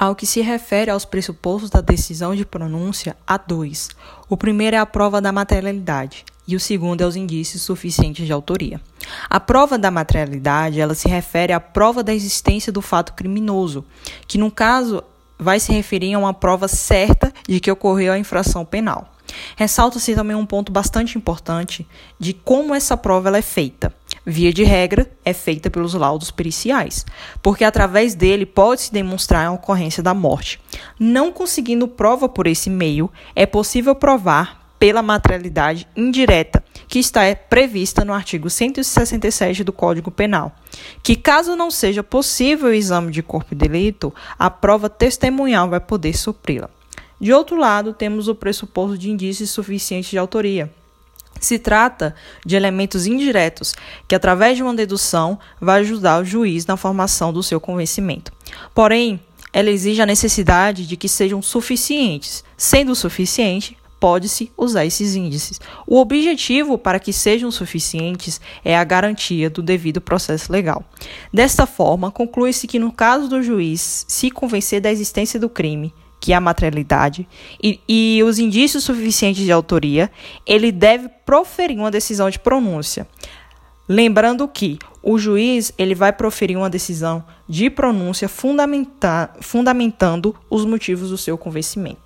Ao que se refere aos pressupostos da decisão de pronúncia, há dois. O primeiro é a prova da materialidade e o segundo é os indícios suficientes de autoria. A prova da materialidade, ela se refere à prova da existência do fato criminoso, que no caso vai se referir a uma prova certa de que ocorreu a infração penal. Ressalta-se também um ponto bastante importante de como essa prova é feita via de regra, é feita pelos laudos periciais, porque através dele pode-se demonstrar a ocorrência da morte. Não conseguindo prova por esse meio, é possível provar pela materialidade indireta, que está prevista no artigo 167 do Código Penal, que caso não seja possível o exame de corpo de delito, a prova testemunhal vai poder supri-la. De outro lado, temos o pressuposto de indícios suficientes de autoria, se trata de elementos indiretos que, através de uma dedução, vai ajudar o juiz na formação do seu convencimento. Porém, ela exige a necessidade de que sejam suficientes. Sendo suficiente, pode-se usar esses índices. O objetivo para que sejam suficientes é a garantia do devido processo legal. Desta forma, conclui-se que, no caso do juiz se convencer da existência do crime que é a materialidade, e, e os indícios suficientes de autoria, ele deve proferir uma decisão de pronúncia. Lembrando que o juiz ele vai proferir uma decisão de pronúncia fundamenta, fundamentando os motivos do seu convencimento.